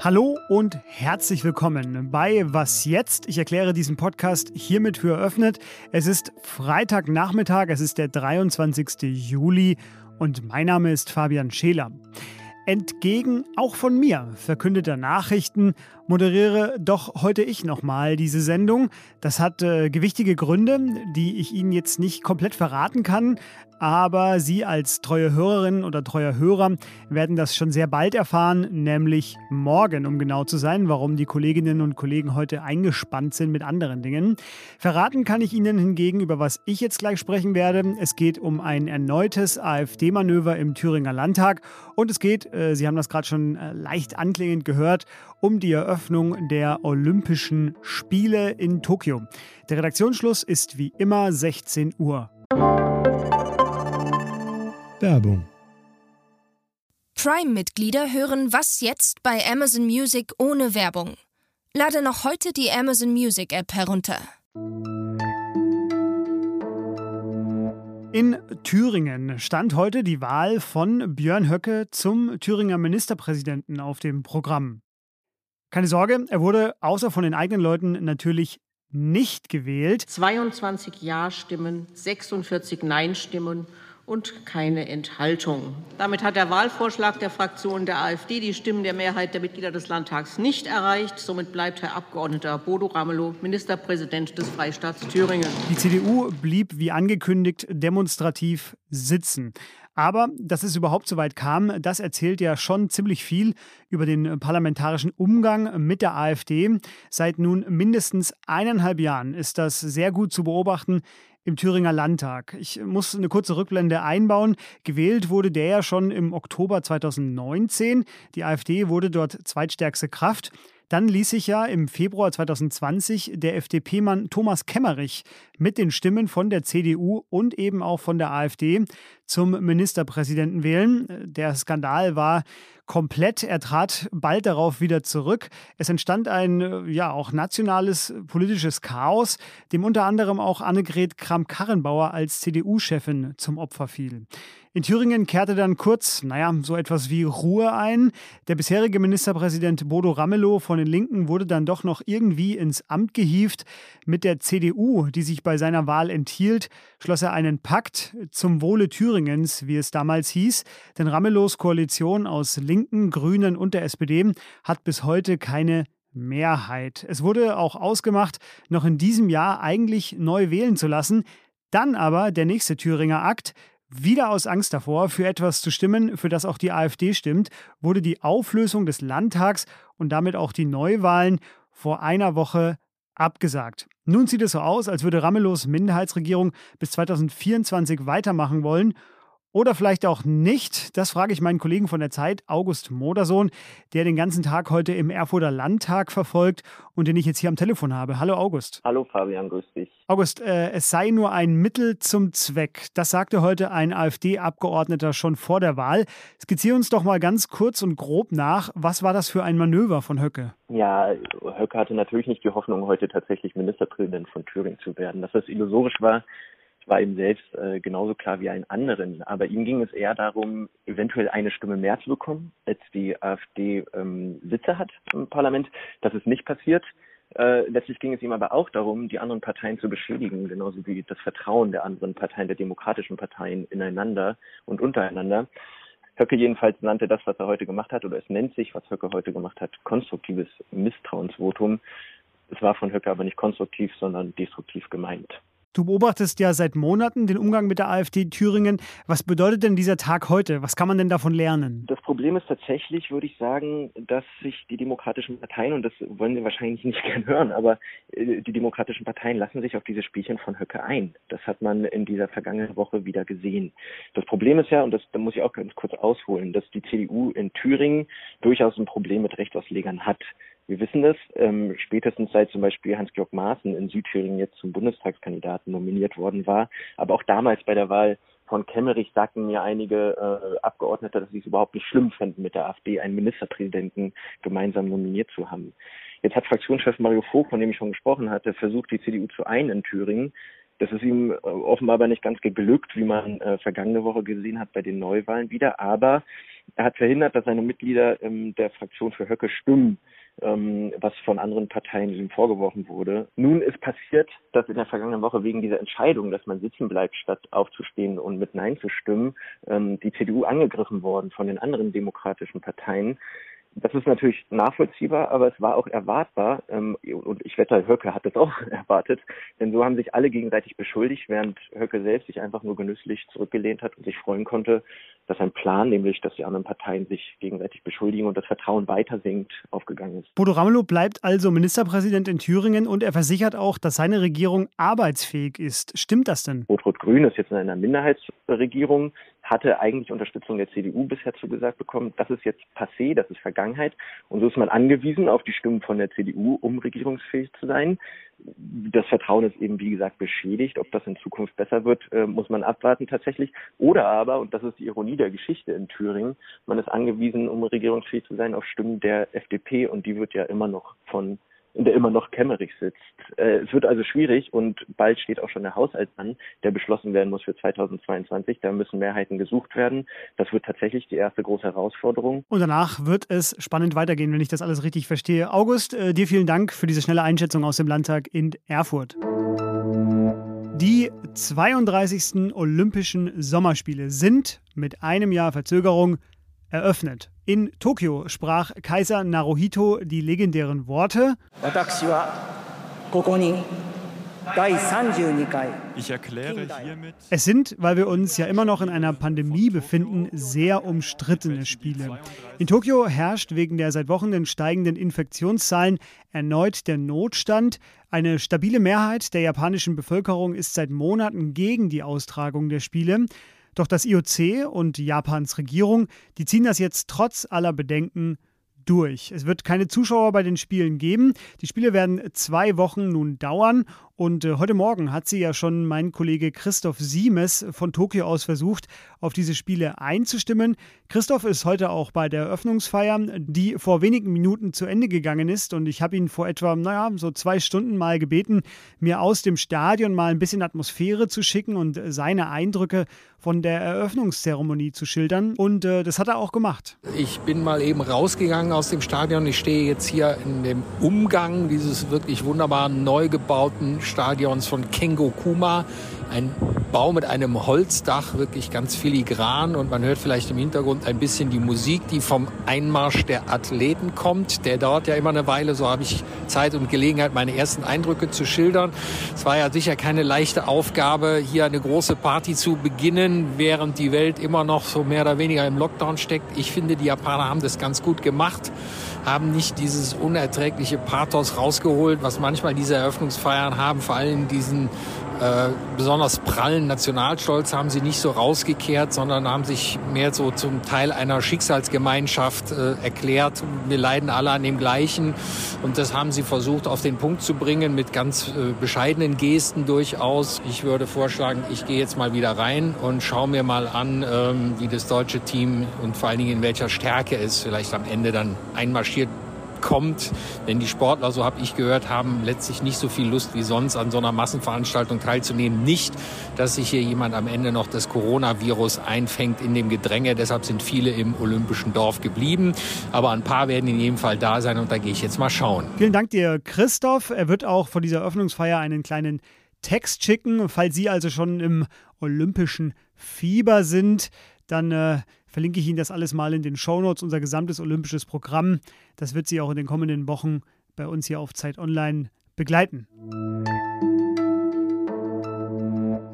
Hallo und herzlich willkommen bei Was jetzt? Ich erkläre diesen Podcast hiermit für eröffnet. Es ist Freitagnachmittag, es ist der 23. Juli und mein Name ist Fabian Scheler. Entgegen auch von mir verkündeter Nachrichten moderiere doch heute ich nochmal diese Sendung. Das hat äh, gewichtige Gründe, die ich Ihnen jetzt nicht komplett verraten kann, aber Sie als treue Hörerin oder treuer Hörer werden das schon sehr bald erfahren, nämlich morgen, um genau zu sein, warum die Kolleginnen und Kollegen heute eingespannt sind mit anderen Dingen. Verraten kann ich Ihnen hingegen, über was ich jetzt gleich sprechen werde. Es geht um ein erneutes AfD-Manöver im Thüringer Landtag und es geht, äh, Sie haben das gerade schon äh, leicht anklingend gehört, um die Eröffnung der Olympischen Spiele in Tokio. Der Redaktionsschluss ist wie immer 16 Uhr. Werbung. Prime-Mitglieder hören Was jetzt bei Amazon Music ohne Werbung. Lade noch heute die Amazon Music App herunter. In Thüringen stand heute die Wahl von Björn Höcke zum Thüringer Ministerpräsidenten auf dem Programm. Keine Sorge, er wurde außer von den eigenen Leuten natürlich nicht gewählt. 22 Ja-Stimmen, 46 Nein-Stimmen und keine Enthaltung. Damit hat der Wahlvorschlag der Fraktion der AfD die Stimmen der Mehrheit der Mitglieder des Landtags nicht erreicht. Somit bleibt Herr Abgeordneter Bodo Ramelow Ministerpräsident des Freistaats Thüringen. Die CDU blieb wie angekündigt demonstrativ sitzen. Aber dass es überhaupt so weit kam, das erzählt ja schon ziemlich viel über den parlamentarischen Umgang mit der AfD. Seit nun mindestens eineinhalb Jahren ist das sehr gut zu beobachten im Thüringer Landtag. Ich muss eine kurze Rückblende einbauen. Gewählt wurde der ja schon im Oktober 2019. Die AfD wurde dort zweitstärkste Kraft. Dann ließ sich ja im Februar 2020 der FDP-Mann Thomas Kemmerich mit den Stimmen von der CDU und eben auch von der AfD zum Ministerpräsidenten wählen. Der Skandal war komplett. Er trat bald darauf wieder zurück. Es entstand ein ja auch nationales politisches Chaos, dem unter anderem auch Annegret Kramp-Karrenbauer als CDU-Chefin zum Opfer fiel. In Thüringen kehrte dann kurz, naja, so etwas wie Ruhe ein. Der bisherige Ministerpräsident Bodo Ramelow von den Linken wurde dann doch noch irgendwie ins Amt gehievt. Mit der CDU, die sich bei seiner Wahl enthielt, schloss er einen Pakt zum Wohle Thüringens, wie es damals hieß. Denn Ramelows Koalition aus Linken, Grünen und der SPD hat bis heute keine Mehrheit. Es wurde auch ausgemacht, noch in diesem Jahr eigentlich neu wählen zu lassen. Dann aber der nächste Thüringer Akt. Wieder aus Angst davor, für etwas zu stimmen, für das auch die AfD stimmt, wurde die Auflösung des Landtags und damit auch die Neuwahlen vor einer Woche abgesagt. Nun sieht es so aus, als würde Ramelows Minderheitsregierung bis 2024 weitermachen wollen oder vielleicht auch nicht. Das frage ich meinen Kollegen von der Zeit, August Modersohn, der den ganzen Tag heute im Erfurter Landtag verfolgt und den ich jetzt hier am Telefon habe. Hallo August. Hallo Fabian, grüß dich. August, äh, es sei nur ein Mittel zum Zweck. Das sagte heute ein AfD-Abgeordneter schon vor der Wahl. Skizziere uns doch mal ganz kurz und grob nach, was war das für ein Manöver von Höcke? Ja, Höcke hatte natürlich nicht die Hoffnung, heute tatsächlich Ministerpräsident von Thüringen zu werden. Dass das illusorisch war, war ihm selbst äh, genauso klar wie allen anderen. Aber ihm ging es eher darum, eventuell eine Stimme mehr zu bekommen, als die AfD ähm, Sitze hat im Parlament. Das ist nicht passiert. Äh, letztlich ging es ihm aber auch darum, die anderen Parteien zu beschädigen, genauso wie das Vertrauen der anderen Parteien, der demokratischen Parteien ineinander und untereinander. Höcke jedenfalls nannte das, was er heute gemacht hat, oder es nennt sich, was Höcke heute gemacht hat, konstruktives Misstrauensvotum. Es war von Höcke aber nicht konstruktiv, sondern destruktiv gemeint. Du beobachtest ja seit Monaten den Umgang mit der AfD Thüringen. Was bedeutet denn dieser Tag heute? Was kann man denn davon lernen? Das Problem ist tatsächlich, würde ich sagen, dass sich die demokratischen Parteien, und das wollen Sie wahrscheinlich nicht gern hören, aber äh, die demokratischen Parteien lassen sich auf diese Spielchen von Höcke ein. Das hat man in dieser vergangenen Woche wieder gesehen. Das Problem ist ja, und das da muss ich auch ganz kurz ausholen, dass die CDU in Thüringen durchaus ein Problem mit Rechtsauslegern hat. Wir wissen das, ähm, spätestens seit zum Beispiel Hans-Georg Maaßen in Südthüringen jetzt zum Bundestagskandidaten nominiert worden war. Aber auch damals bei der Wahl von Kemmerich sagten mir einige äh, Abgeordnete, dass sie es überhaupt nicht schlimm fänden, mit der AfD einen Ministerpräsidenten gemeinsam nominiert zu haben. Jetzt hat Fraktionschef Mario Vogt, von dem ich schon gesprochen hatte, versucht, die CDU zu ein in Thüringen. Das ist ihm äh, offenbar aber nicht ganz geglückt, wie man äh, vergangene Woche gesehen hat bei den Neuwahlen wieder. Aber er hat verhindert, dass seine Mitglieder ähm, der Fraktion für Höcke stimmen, ähm, was von anderen Parteien ihm vorgeworfen wurde. Nun ist passiert, dass in der vergangenen Woche wegen dieser Entscheidung, dass man sitzen bleibt, statt aufzustehen und mit Nein zu stimmen, ähm, die CDU angegriffen worden von den anderen demokratischen Parteien. Das ist natürlich nachvollziehbar, aber es war auch erwartbar. Ähm, und ich wette, Höcke hat das auch erwartet. Denn so haben sich alle gegenseitig beschuldigt, während Höcke selbst sich einfach nur genüsslich zurückgelehnt hat und sich freuen konnte, dass ein Plan, nämlich dass die anderen Parteien sich gegenseitig beschuldigen und das Vertrauen weiter sinkt, aufgegangen ist. Bodo Ramelow bleibt also Ministerpräsident in Thüringen und er versichert auch, dass seine Regierung arbeitsfähig ist. Stimmt das denn? Rot-Rot-Grün ist jetzt in einer Minderheitsregierung hatte eigentlich Unterstützung der CDU bisher zugesagt bekommen. Das ist jetzt passé, das ist Vergangenheit. Und so ist man angewiesen auf die Stimmen von der CDU, um regierungsfähig zu sein. Das Vertrauen ist eben, wie gesagt, beschädigt. Ob das in Zukunft besser wird, äh, muss man abwarten tatsächlich. Oder aber, und das ist die Ironie der Geschichte in Thüringen, man ist angewiesen, um regierungsfähig zu sein, auf Stimmen der FDP und die wird ja immer noch von in der immer noch Kemmerich sitzt. Äh, es wird also schwierig und bald steht auch schon der Haushalt an, der beschlossen werden muss für 2022. Da müssen Mehrheiten gesucht werden. Das wird tatsächlich die erste große Herausforderung. Und danach wird es spannend weitergehen, wenn ich das alles richtig verstehe. August, äh, dir vielen Dank für diese schnelle Einschätzung aus dem Landtag in Erfurt. Die 32. Olympischen Sommerspiele sind mit einem Jahr Verzögerung eröffnet. In Tokio sprach Kaiser Naruhito die legendären Worte. Ich erkläre hiermit. Es sind, weil wir uns ja immer noch in einer Pandemie befinden, sehr umstrittene Spiele. In Tokio herrscht wegen der seit Wochen steigenden Infektionszahlen erneut der Notstand. Eine stabile Mehrheit der japanischen Bevölkerung ist seit Monaten gegen die Austragung der Spiele. Doch das IOC und Japans Regierung, die ziehen das jetzt trotz aller Bedenken durch. Es wird keine Zuschauer bei den Spielen geben. Die Spiele werden zwei Wochen nun dauern und äh, heute Morgen hat sie ja schon mein Kollege Christoph Siemes von Tokio aus versucht, auf diese Spiele einzustimmen. Christoph ist heute auch bei der Eröffnungsfeier, die vor wenigen Minuten zu Ende gegangen ist. Und ich habe ihn vor etwa, naja, so zwei Stunden mal gebeten, mir aus dem Stadion mal ein bisschen Atmosphäre zu schicken und seine Eindrücke von der Eröffnungszeremonie zu schildern. Und äh, das hat er auch gemacht. Ich bin mal eben rausgegangen aus dem Stadion. Ich stehe jetzt hier in dem Umgang dieses wirklich wunderbaren neu gebauten Stadions von Kengo Kuma. Ein Bau mit einem Holzdach, wirklich ganz filigran und man hört vielleicht im Hintergrund ein bisschen die Musik, die vom Einmarsch der Athleten kommt. Der dauert ja immer eine Weile, so habe ich Zeit und Gelegenheit, meine ersten Eindrücke zu schildern. Es war ja sicher keine leichte Aufgabe, hier eine große Party zu beginnen, während die Welt immer noch so mehr oder weniger im Lockdown steckt. Ich finde, die Japaner haben das ganz gut gemacht haben nicht dieses unerträgliche Pathos rausgeholt, was manchmal diese Eröffnungsfeiern haben, vor allem diesen äh, besonders prallen Nationalstolz haben sie nicht so rausgekehrt, sondern haben sich mehr so zum Teil einer Schicksalsgemeinschaft äh, erklärt. Wir leiden alle an dem Gleichen. Und das haben sie versucht auf den Punkt zu bringen mit ganz äh, bescheidenen Gesten durchaus. Ich würde vorschlagen, ich gehe jetzt mal wieder rein und schaue mir mal an, ähm, wie das deutsche Team und vor allen Dingen in welcher Stärke es vielleicht am Ende dann einmarschiert kommt. Denn die Sportler, so habe ich gehört, haben letztlich nicht so viel Lust wie sonst an so einer Massenveranstaltung teilzunehmen. Nicht, dass sich hier jemand am Ende noch das Coronavirus einfängt in dem Gedränge. Deshalb sind viele im Olympischen Dorf geblieben. Aber ein paar werden in jedem Fall da sein und da gehe ich jetzt mal schauen. Vielen Dank dir, Christoph. Er wird auch vor dieser Eröffnungsfeier einen kleinen Text schicken. Falls Sie also schon im olympischen Fieber sind, dann äh, verlinke ich Ihnen das alles mal in den Shownotes, unser gesamtes olympisches Programm. Das wird Sie auch in den kommenden Wochen bei uns hier auf Zeit Online begleiten.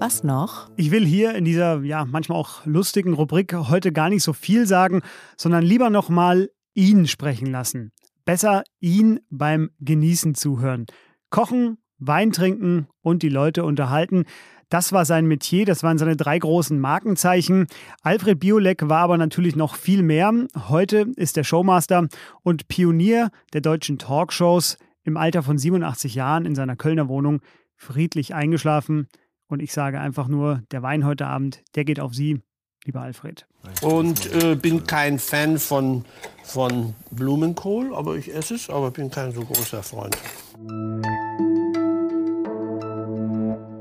Was noch? Ich will hier in dieser ja manchmal auch lustigen Rubrik heute gar nicht so viel sagen, sondern lieber noch mal ihn sprechen lassen. Besser ihn beim Genießen zuhören. Kochen, Wein trinken und die Leute unterhalten. Das war sein Metier, das waren seine drei großen Markenzeichen. Alfred Biolek war aber natürlich noch viel mehr. Heute ist er Showmaster und Pionier der deutschen Talkshows im Alter von 87 Jahren in seiner Kölner Wohnung friedlich eingeschlafen. Und ich sage einfach nur, der Wein heute Abend, der geht auf Sie, lieber Alfred. Und äh, bin kein Fan von, von Blumenkohl, aber ich esse es, aber bin kein so großer Freund.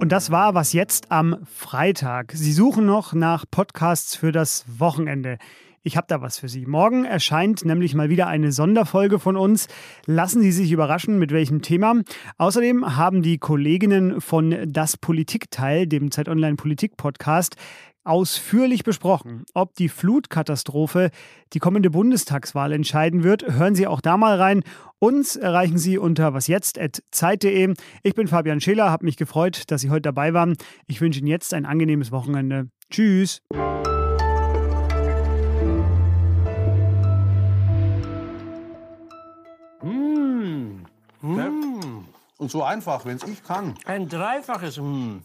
Und das war was jetzt am Freitag. Sie suchen noch nach Podcasts für das Wochenende. Ich habe da was für Sie. Morgen erscheint nämlich mal wieder eine Sonderfolge von uns. Lassen Sie sich überraschen, mit welchem Thema. Außerdem haben die Kolleginnen von Das Politikteil, dem Zeit Online Politik Podcast, ausführlich besprochen. Ob die Flutkatastrophe die kommende Bundestagswahl entscheiden wird, hören Sie auch da mal rein. Uns erreichen Sie unter wasjetzt.zeit.de. Ich bin Fabian Scheler, habe mich gefreut, dass Sie heute dabei waren. Ich wünsche Ihnen jetzt ein angenehmes Wochenende. Tschüss. Mmh. Und so einfach, wenn es ich kann. Ein dreifaches Mmh.